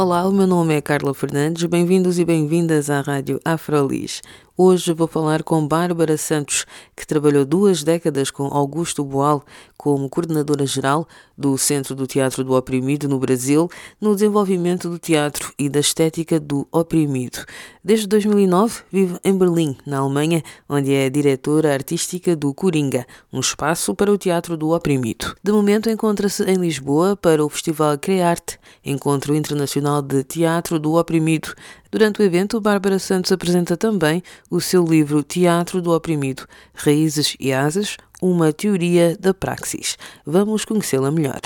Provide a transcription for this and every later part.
Olá, o meu nome é Carla Fernandes. Bem-vindos e bem-vindas à Rádio Afrolis. Hoje vou falar com Bárbara Santos, que trabalhou duas décadas com Augusto Boal como coordenadora geral do Centro do Teatro do Oprimido no Brasil, no desenvolvimento do teatro e da estética do oprimido. Desde 2009 vive em Berlim, na Alemanha, onde é diretora artística do Coringa, um espaço para o teatro do oprimido. De momento encontra-se em Lisboa para o Festival Crearte, Encontro Internacional de Teatro do Oprimido. Durante o evento, Bárbara Santos apresenta também o seu livro Teatro do Oprimido, Raízes e Asas, uma teoria da praxis. Vamos conhecê-la melhor.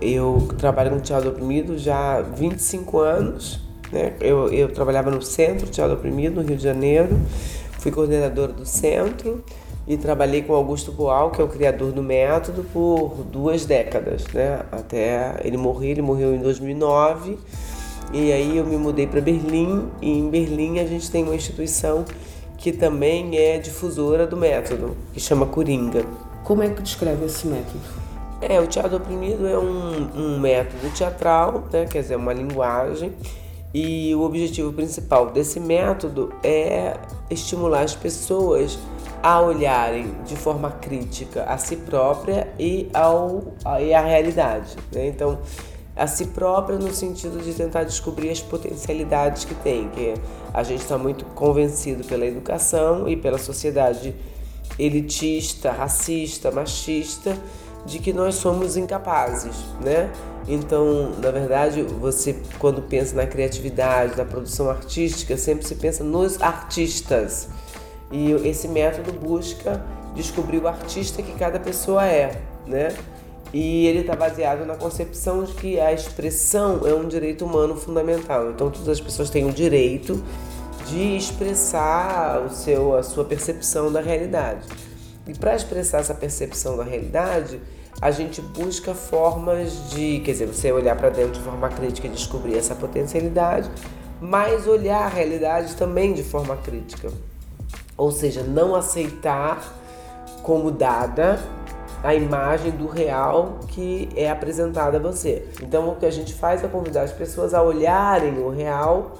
Eu trabalho com teatro oprimido já há 25 anos. Né? Eu, eu trabalhava no Centro Teatro Oprimido, no Rio de Janeiro. Fui coordenadora do centro e trabalhei com Augusto Boal, que é o criador do método, por duas décadas, né? Até ele morrer, ele morreu em 2009. E aí eu me mudei para Berlim e em Berlim a gente tem uma instituição que também é difusora do método, que chama Coringa. Como é que descreve esse método? É, o teatro oprimido é um, um método teatral, né? quer dizer, uma linguagem e o objetivo principal desse método é estimular as pessoas a olharem de forma crítica a si própria e, ao, e à realidade. Né? Então, a si própria no sentido de tentar descobrir as potencialidades que tem, que a gente está muito convencido pela educação e pela sociedade elitista, racista, machista, de que nós somos incapazes, né? Então, na verdade, você quando pensa na criatividade, na produção artística, sempre se pensa nos artistas. E esse método busca descobrir o artista que cada pessoa é, né? E ele está baseado na concepção de que a expressão é um direito humano fundamental. Então, todas as pessoas têm o direito de expressar o seu, a sua percepção da realidade. E para expressar essa percepção da realidade, a gente busca formas de, quer dizer, você olhar para dentro de forma crítica e descobrir essa potencialidade, mas olhar a realidade também de forma crítica. Ou seja, não aceitar como dada a imagem do real que é apresentada a você. Então, o que a gente faz é convidar as pessoas a olharem o real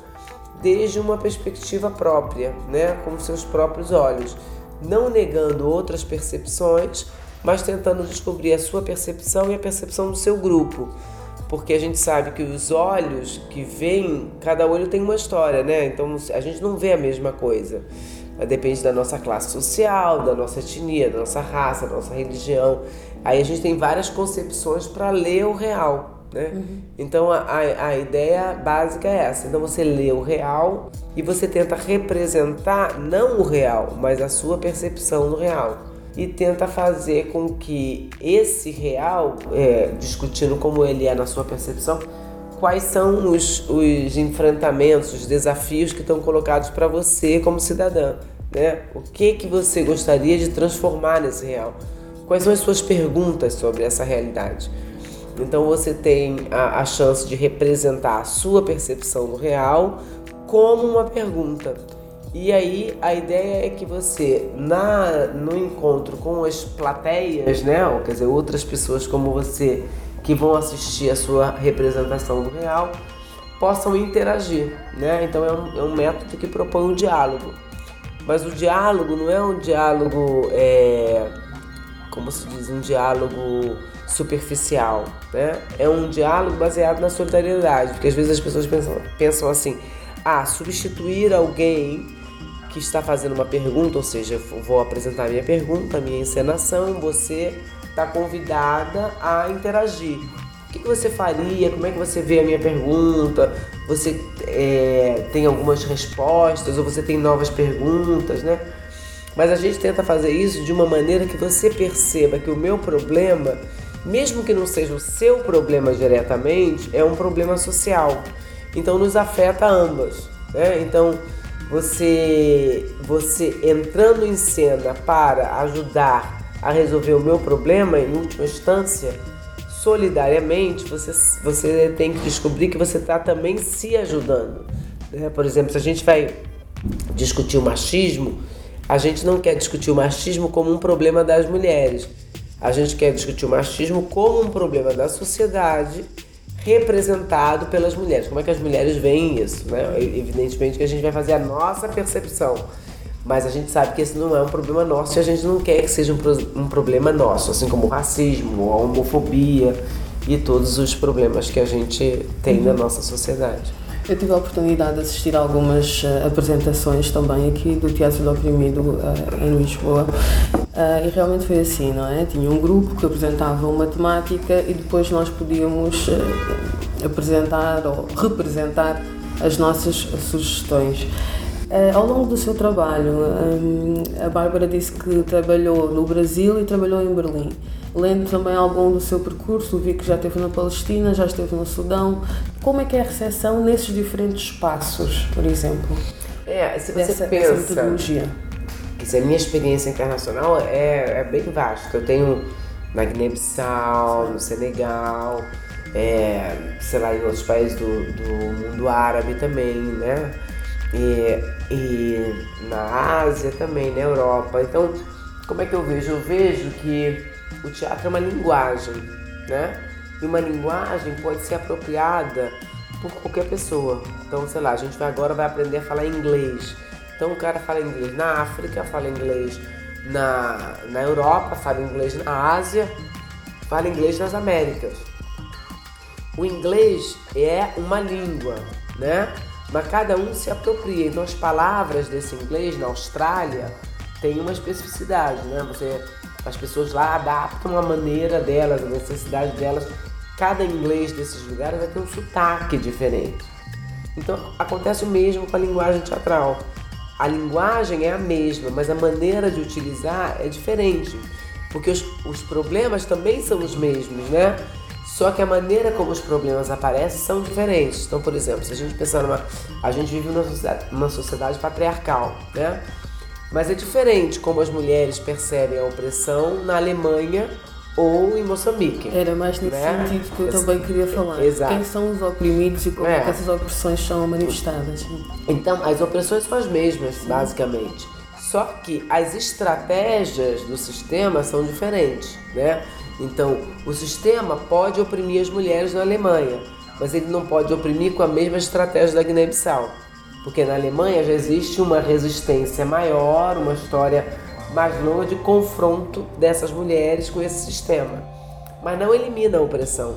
desde uma perspectiva própria, né, com seus próprios olhos, não negando outras percepções, mas tentando descobrir a sua percepção e a percepção do seu grupo. Porque a gente sabe que os olhos que veem, cada olho tem uma história, né? Então a gente não vê a mesma coisa. Depende da nossa classe social, da nossa etnia, da nossa raça, da nossa religião. Aí a gente tem várias concepções para ler o real. Né? Uhum. Então a, a ideia básica é essa. Então você lê o real e você tenta representar não o real, mas a sua percepção do real e tenta fazer com que esse real, é, discutindo como ele é na sua percepção, quais são os, os enfrentamentos, os desafios que estão colocados para você como cidadã, né? O que que você gostaria de transformar nesse real? Quais são as suas perguntas sobre essa realidade? Então você tem a, a chance de representar a sua percepção do real como uma pergunta. E aí a ideia é que você, na, no encontro com as plateias, né, ou, quer dizer, outras pessoas como você que vão assistir a sua representação do real, possam interagir. Né? Então é um, é um método que propõe um diálogo. Mas o diálogo não é um diálogo, é, como se diz, um diálogo superficial. Né? É um diálogo baseado na solidariedade, porque às vezes as pessoas pensam, pensam assim, ah, substituir alguém que está fazendo uma pergunta, ou seja, vou apresentar minha pergunta, minha encenação, você está convidada a interagir. O que, que, você faria? Como é que você vê a minha pergunta? você é, tem algumas respostas ou você tem novas perguntas, né? Mas a gente tenta fazer isso de uma maneira que você perceba que o meu problema, mesmo que não seja o seu problema diretamente, é um problema social. Então nos afeta ambas. Né? Então você, você entrando em cena para ajudar a resolver o meu problema, em última instância, solidariamente, você, você tem que descobrir que você está também se ajudando. Né? Por exemplo, se a gente vai discutir o machismo, a gente não quer discutir o machismo como um problema das mulheres. A gente quer discutir o machismo como um problema da sociedade representado pelas mulheres. Como é que as mulheres veem isso? Né? Evidentemente que a gente vai fazer a nossa percepção. Mas a gente sabe que esse não é um problema nosso e a gente não quer que seja um, um problema nosso, assim como o racismo, a homofobia e todos os problemas que a gente tem na nossa sociedade. Eu tive a oportunidade de assistir a algumas uh, apresentações também aqui do Teatro do Oprimido uh, em Lisboa uh, e realmente foi assim, não é? Tinha um grupo que apresentava uma temática e depois nós podíamos apresentar ou representar as nossas sugestões. Ao longo do seu trabalho, um, a Bárbara disse que trabalhou no Brasil e trabalhou em Berlim. Lendo também algum do seu percurso, vi que já esteve na Palestina, já esteve no Sudão. Como é que é a recepção nesses diferentes espaços, por exemplo? É, se você dessa, pensa dessa metodologia? que a minha experiência internacional é, é bem vasta. Eu tenho na Guiné-Bissau, no Senegal, é, sei lá, em outros países do, do mundo árabe também, né? e, e na Ásia também, na Europa. Então, como é que eu vejo? Eu vejo que o teatro é uma linguagem, né? E uma linguagem pode ser apropriada por qualquer pessoa. Então, sei lá, a gente agora vai aprender a falar inglês. Então o cara fala inglês na África, fala inglês na, na Europa, fala inglês na Ásia, fala inglês nas Américas. O inglês é uma língua, né? mas cada um se apropria. Então as palavras desse inglês na Austrália têm uma especificidade, né? Você, as pessoas lá adaptam a maneira delas, a necessidade delas. Cada inglês desses lugares vai ter um sotaque diferente. Então acontece o mesmo com a linguagem teatral. A linguagem é a mesma, mas a maneira de utilizar é diferente, porque os, os problemas também são os mesmos, né? Só que a maneira como os problemas aparecem são diferentes. Então, por exemplo, se a gente pensar numa. A gente vive numa sociedade, numa sociedade patriarcal, né? Mas é diferente como as mulheres percebem a opressão na Alemanha ou em Moçambique. Era mais nesse né? sentido que eu também queria falar. Exato. Quem são os oprimidos e como é. que essas opressões são manifestadas. Então, as opressões são as mesmas, Sim. basicamente. Só que as estratégias do sistema são diferentes, né? Então, o sistema pode oprimir as mulheres na Alemanha, mas ele não pode oprimir com a mesma estratégia da Guiné-Bissau. Porque na Alemanha já existe uma resistência maior, uma história mais longa de confronto dessas mulheres com esse sistema. Mas não elimina a opressão.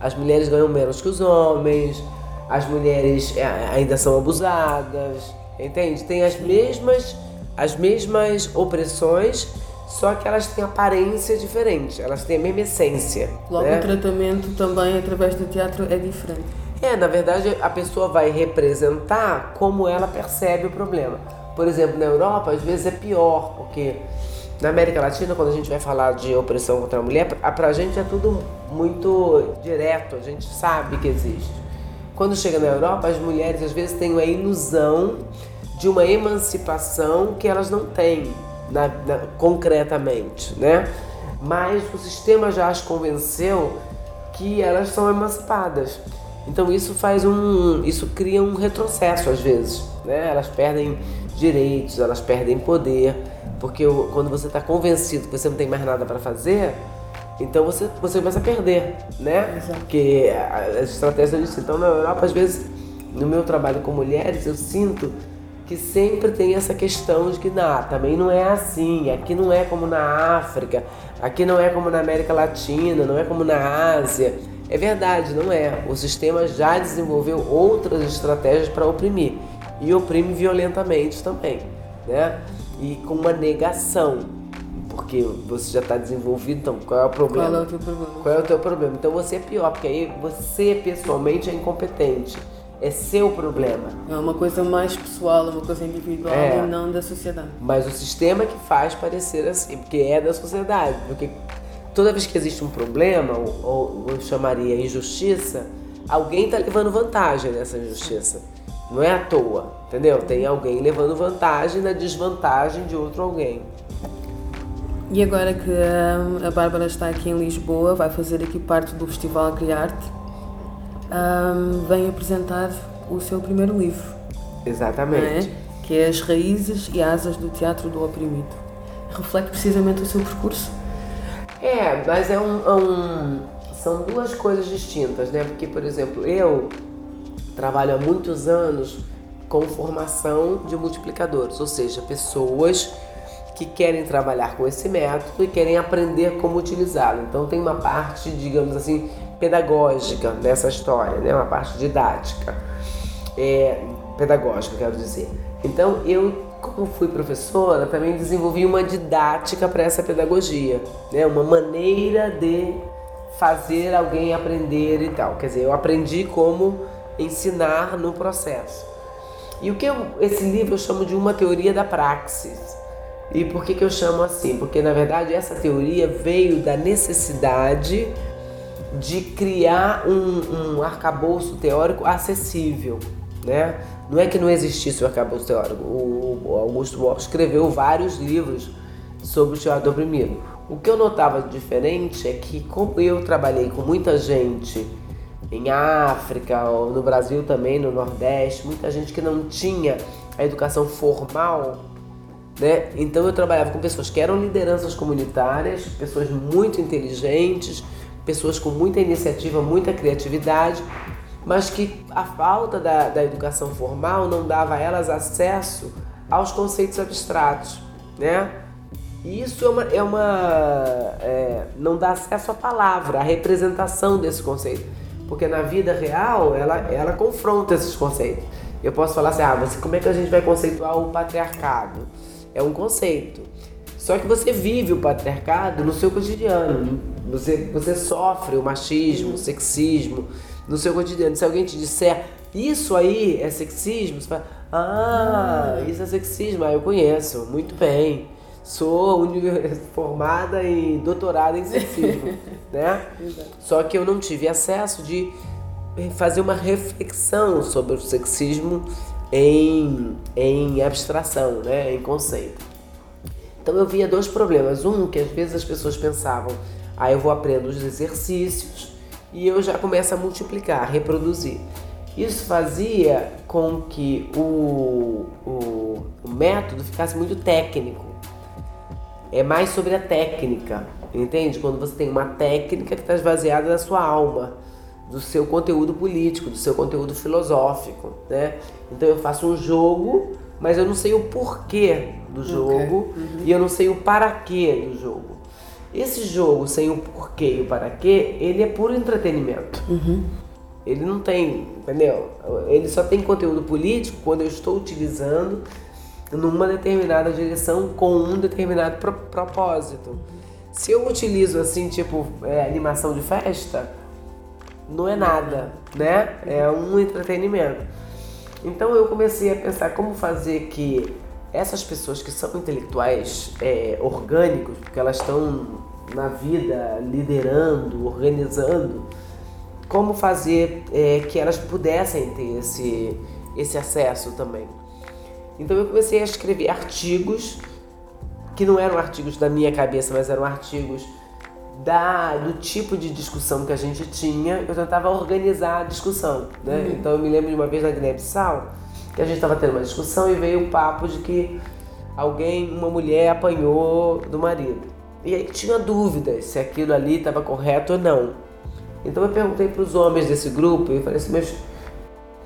As mulheres ganham menos que os homens, as mulheres é, ainda são abusadas, entende? Tem as mesmas, as mesmas opressões só que elas têm aparência diferente, elas têm a mesma essência. Logo, né? o tratamento também através do teatro é diferente. É, na verdade, a pessoa vai representar como ela percebe o problema. Por exemplo, na Europa, às vezes é pior, porque na América Latina, quando a gente vai falar de opressão contra a mulher, pra gente é tudo muito direto, a gente sabe que existe. Quando chega na Europa, as mulheres às vezes têm a ilusão de uma emancipação que elas não têm na, na, concretamente, né? Mas o sistema já as convenceu que elas são emancipadas. Então isso faz um, isso cria um retrocesso às vezes, né? Elas perdem direitos, elas perdem poder, porque quando você está convencido que você não tem mais nada para fazer, então você, você começa a perder, né? Exato. Porque as estratégias disso. Então na Europa às vezes no meu trabalho com mulheres eu sinto que sempre tem essa questão de que não, também não é assim, aqui não é como na África, aqui não é como na América Latina, não é como na Ásia. É verdade, não é. O sistema já desenvolveu outras estratégias para oprimir e oprime violentamente também, né? E com uma negação, porque você já está desenvolvido, então qual é o problema? Qual é o teu problema? Qual é o teu problema? Então você é pior, porque aí você pessoalmente é incompetente é seu problema. É uma coisa mais pessoal, uma coisa individual é. e não da sociedade. Mas o sistema que faz parecer assim, porque é da sociedade. Porque toda vez que existe um problema, ou, ou eu chamaria injustiça, alguém está levando vantagem nessa injustiça. Não é à toa, entendeu? Tem alguém levando vantagem na desvantagem de outro alguém. E agora que a Bárbara está aqui em Lisboa, vai fazer aqui parte do Festival Criarte, um, vem apresentar o seu primeiro livro. Exatamente. É? Que é As Raízes e Asas do Teatro do Oprimido. Reflete precisamente o seu percurso. É, mas é um, é um, são duas coisas distintas, né? Porque, por exemplo, eu trabalho há muitos anos com formação de multiplicadores, ou seja, pessoas que querem trabalhar com esse método e querem aprender como utilizá-lo. Então tem uma parte, digamos assim, pedagógica nessa história, né? uma parte didática, é, pedagógica, quero dizer. Então eu, como fui professora, também desenvolvi uma didática para essa pedagogia, né? uma maneira de fazer alguém aprender e tal. Quer dizer, eu aprendi como ensinar no processo. E o que eu, esse livro eu chamo de uma teoria da praxis. E por que, que eu chamo assim? Porque na verdade essa teoria veio da necessidade de criar um, um arcabouço teórico acessível, né? Não é que não existisse o arcabouço teórico. O, Augusto Boal escreveu vários livros sobre o teatro oprimido. O que eu notava diferente é que como eu trabalhei com muita gente em África, no Brasil também, no Nordeste, muita gente que não tinha a educação formal, né? Então eu trabalhava com pessoas que eram lideranças comunitárias, pessoas muito inteligentes, pessoas com muita iniciativa, muita criatividade, mas que a falta da, da educação formal não dava a elas acesso aos conceitos abstratos, né? E isso é uma, é uma é, não dá acesso à palavra, à representação desse conceito, porque na vida real ela, ela confronta esses conceitos. Eu posso falar assim, ah, você, como é que a gente vai conceituar o patriarcado? É um conceito. Só que você vive o patriarcado no seu cotidiano. Você, você sofre o machismo, o sexismo no seu cotidiano. Se alguém te disser isso aí é sexismo, você fala, ah, isso é sexismo, ah, eu conheço, muito bem. Sou formada e doutorada em sexismo, né? Só que eu não tive acesso de fazer uma reflexão sobre o sexismo em, em abstração, né? em conceito. Então eu via dois problemas. Um, que às vezes as pessoas pensavam, ah, eu vou aprender os exercícios e eu já começo a multiplicar, reproduzir. Isso fazia com que o, o, o método ficasse muito técnico. É mais sobre a técnica, entende? Quando você tem uma técnica que está esvaziada da sua alma do seu conteúdo político, do seu conteúdo filosófico, né? Então eu faço um jogo, mas eu não sei o porquê do jogo okay. uhum. e eu não sei o para quê do jogo. Esse jogo sem o porquê e o para quê, ele é puro entretenimento. Uhum. Ele não tem, entendeu? Ele só tem conteúdo político quando eu estou utilizando numa determinada direção com um determinado pro propósito. Se eu utilizo assim, tipo, é, animação de festa, não é nada, né? É um entretenimento. Então eu comecei a pensar como fazer que essas pessoas que são intelectuais é, orgânicos, porque elas estão na vida liderando, organizando, como fazer é, que elas pudessem ter esse, esse acesso também. Então eu comecei a escrever artigos que não eram artigos da minha cabeça, mas eram artigos da, do tipo de discussão que a gente tinha, eu tentava organizar a discussão. Né? Uhum. Então eu me lembro de uma vez na Guiné-Bissau que a gente estava tendo uma discussão e veio o papo de que alguém, uma mulher, apanhou do marido. E aí tinha dúvidas se aquilo ali estava correto ou não. Então eu perguntei para os homens desse grupo e falei assim, mas,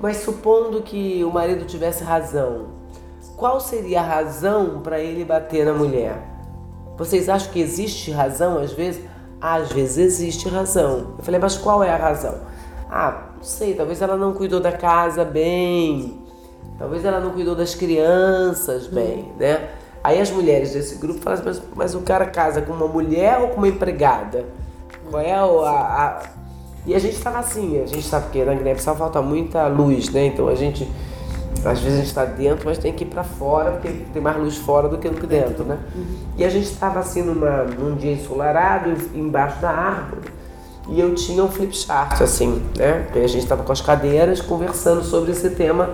mas supondo que o marido tivesse razão, qual seria a razão para ele bater na mulher? Vocês acham que existe razão às vezes? às vezes existe razão. Eu falei, mas qual é a razão? Ah, não sei, talvez ela não cuidou da casa bem, talvez ela não cuidou das crianças bem, né? Aí as mulheres desse grupo falam assim, mas, mas o cara casa com uma mulher ou com uma empregada? Qual é a, a E a gente estava assim, a gente sabe que na Guiné-Bissau falta muita luz, né? Então a gente, às vezes a gente está dentro, mas tem que ir para fora, porque tem mais luz fora do que dentro, né? Uhum. E a gente estava assim numa, num dia ensolarado, embaixo da árvore, e eu tinha um flip chart, assim, né? E a gente estava com as cadeiras conversando sobre esse tema,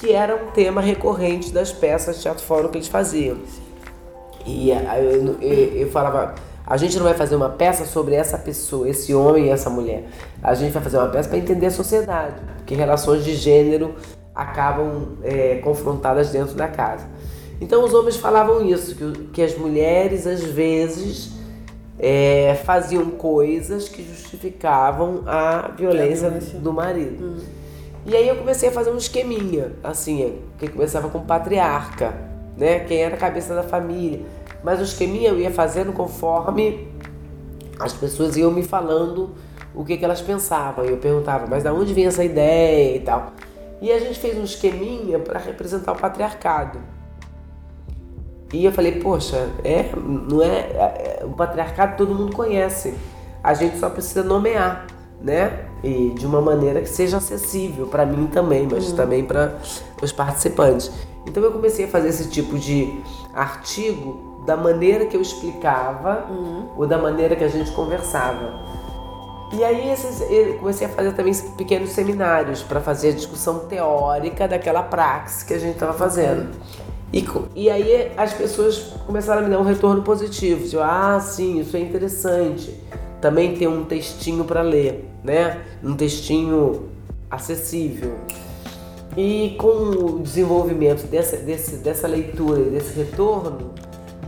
que era um tema recorrente das peças de teatro fórum que eles faziam. E aí eu, eu, eu falava a gente não vai fazer uma peça sobre essa pessoa, esse homem e essa mulher. A gente vai fazer uma peça para entender a sociedade, porque relações de gênero acabam é, confrontadas dentro da casa. Então os homens falavam isso, que, que as mulheres às vezes é, faziam coisas que justificavam a violência, a violência. do marido. Hum. E aí eu comecei a fazer um esqueminha, assim, que começava com patriarca, né? Quem era a cabeça da família mas o esqueminha eu ia fazendo conforme as pessoas iam me falando o que, que elas pensavam. Eu perguntava, mas da onde vem essa ideia e tal. E a gente fez um esqueminha para representar o patriarcado. E eu falei, poxa, é, não é, é, é, o patriarcado todo mundo conhece. A gente só precisa nomear, né? E de uma maneira que seja acessível para mim também, mas uhum. também para os participantes. Então eu comecei a fazer esse tipo de artigo da maneira que eu explicava uhum. ou da maneira que a gente conversava. E aí esses, eu comecei a fazer também pequenos seminários para fazer a discussão teórica daquela praxe que a gente estava fazendo. E, e aí as pessoas começaram a me dar um retorno positivo. De, ah, sim, isso é interessante. Também tem um textinho para ler, né? Um textinho acessível. E com o desenvolvimento dessa, desse, dessa leitura e desse retorno,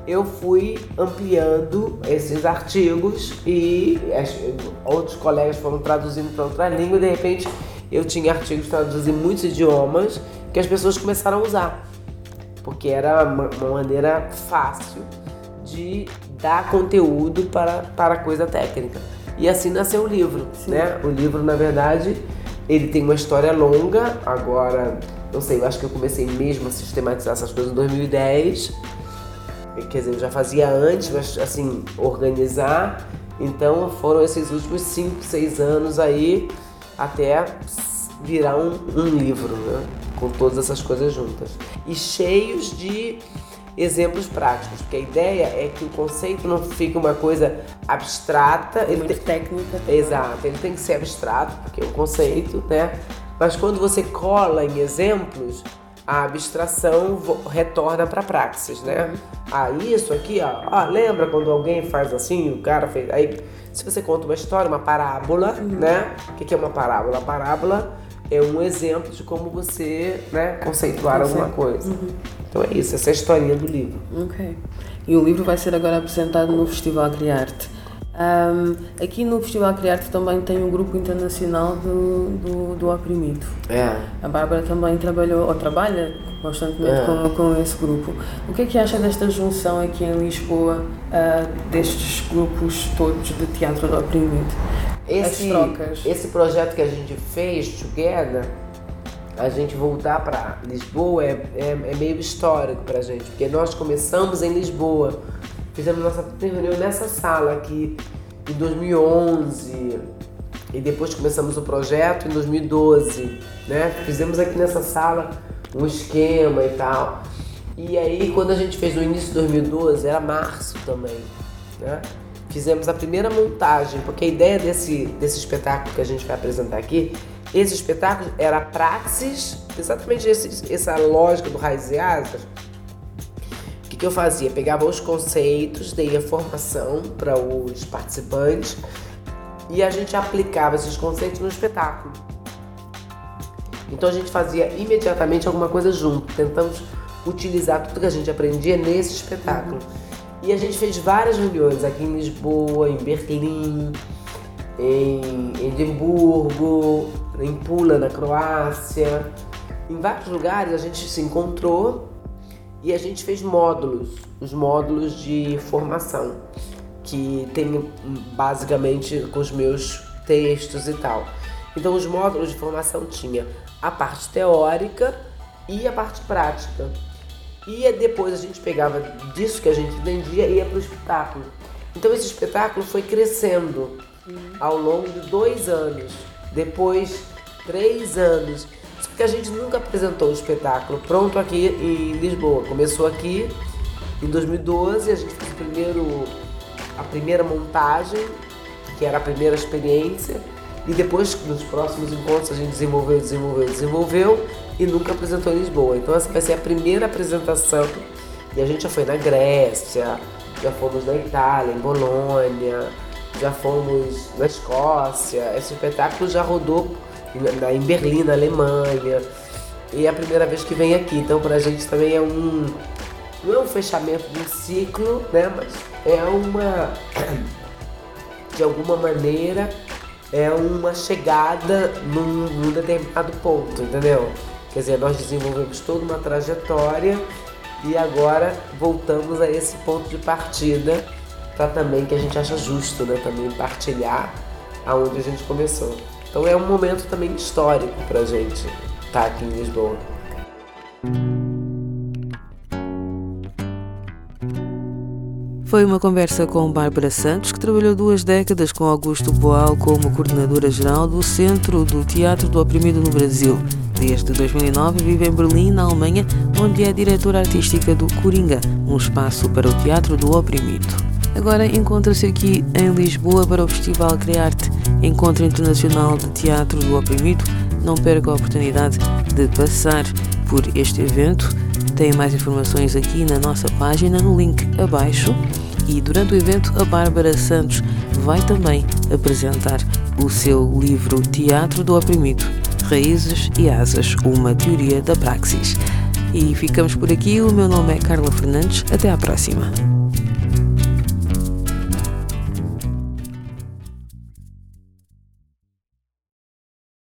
eu fui ampliando esses artigos e outros colegas foram traduzindo para outra língua e de repente eu tinha artigos traduzidos em muitos idiomas que as pessoas começaram a usar. Porque era uma, uma maneira fácil de dar conteúdo para, para coisa técnica. E assim nasceu o livro, né? O livro, na verdade, ele tem uma história longa. Agora, não sei, eu acho que eu comecei mesmo a sistematizar essas coisas em 2010 quer dizer, eu já fazia antes, mas assim, organizar. Então foram esses últimos 5, 6 anos aí até virar um, um livro, né? Com todas essas coisas juntas. E cheios de exemplos práticos, porque a ideia é que o conceito não fique uma coisa abstrata. É muito tem... técnica. Exato, ele tem que ser abstrato, porque é um conceito, né? Mas quando você cola em exemplos, a abstração retorna para a praxis, né? Uhum. Ah, isso aqui, ó, ah, lembra quando alguém faz assim, o cara fez. Aí, se você conta uma história, uma parábola, uhum. né? O que, que é uma parábola? A parábola é um exemplo de como você, né, conceituar alguma coisa. Uhum. Então é isso, essa é a historinha do livro. Ok. E o livro vai ser agora apresentado no Festival Criarte. Um, aqui no Festival Criarte também tem um grupo internacional do, do, do oprimido. É. A Bárbara também trabalhou, ou trabalha constantemente é. com, com esse grupo. O que é que acha desta junção aqui em Lisboa uh, destes grupos todos de teatro do oprimido? Esse, trocas. Esse projeto que a gente fez, Together, a gente voltar para Lisboa é, é, é meio histórico para a gente, porque nós começamos em Lisboa Fizemos nossa reunião nessa sala aqui em 2011 e depois começamos o projeto em 2012, né? Fizemos aqui nessa sala um esquema e tal. E aí quando a gente fez no início de 2012, era março também, né? Fizemos a primeira montagem, porque a ideia desse, desse espetáculo que a gente vai apresentar aqui, esse espetáculo era praxis, exatamente esse, essa lógica do Raiz e Asas, que eu fazia? Pegava os conceitos, dei a formação para os participantes e a gente aplicava esses conceitos no espetáculo. Então a gente fazia imediatamente alguma coisa junto, tentamos utilizar tudo que a gente aprendia nesse espetáculo. E a gente fez várias reuniões aqui em Lisboa, em Berlim, em Edimburgo, em Pula, na Croácia. Em vários lugares a gente se encontrou e a gente fez módulos, os módulos de formação, que tem basicamente com os meus textos e tal. Então os módulos de formação tinha a parte teórica e a parte prática. E depois a gente pegava disso que a gente entendia e ia para o espetáculo. Então esse espetáculo foi crescendo. ao longo de dois anos. Depois, três anos. Porque a gente nunca apresentou o espetáculo pronto aqui em Lisboa. Começou aqui em 2012, a gente fez primeiro, a primeira montagem, que era a primeira experiência. E depois, nos próximos encontros, a gente desenvolveu, desenvolveu, desenvolveu e nunca apresentou em Lisboa. Então essa vai ser a primeira apresentação. E a gente já foi na Grécia, já fomos na Itália, em Bolônia, já fomos na Escócia. Esse espetáculo já rodou em Berlim, na Alemanha. E é a primeira vez que vem aqui. Então pra gente também é um. Não é um fechamento de um ciclo, né? Mas é uma. De alguma maneira, é uma chegada num, num determinado ponto, entendeu? Quer dizer, nós desenvolvemos toda uma trajetória e agora voltamos a esse ponto de partida para também que a gente acha justo, né? Também partilhar aonde a gente começou. Então é um momento também histórico para a gente estar tá aqui em Lisboa. Foi uma conversa com Bárbara Santos, que trabalhou duas décadas com Augusto Boal como coordenadora geral do Centro do Teatro do Oprimido no Brasil. Desde 2009 vive em Berlim, na Alemanha, onde é diretora artística do Coringa, um espaço para o teatro do oprimido. Agora encontra-se aqui em Lisboa para o Festival Criarte, Encontro Internacional de Teatro do Oprimido. Não perca a oportunidade de passar por este evento. Tem mais informações aqui na nossa página, no link abaixo. E durante o evento, a Bárbara Santos vai também apresentar o seu livro Teatro do Oprimido Raízes e Asas Uma Teoria da Praxis. E ficamos por aqui. O meu nome é Carla Fernandes. Até à próxima.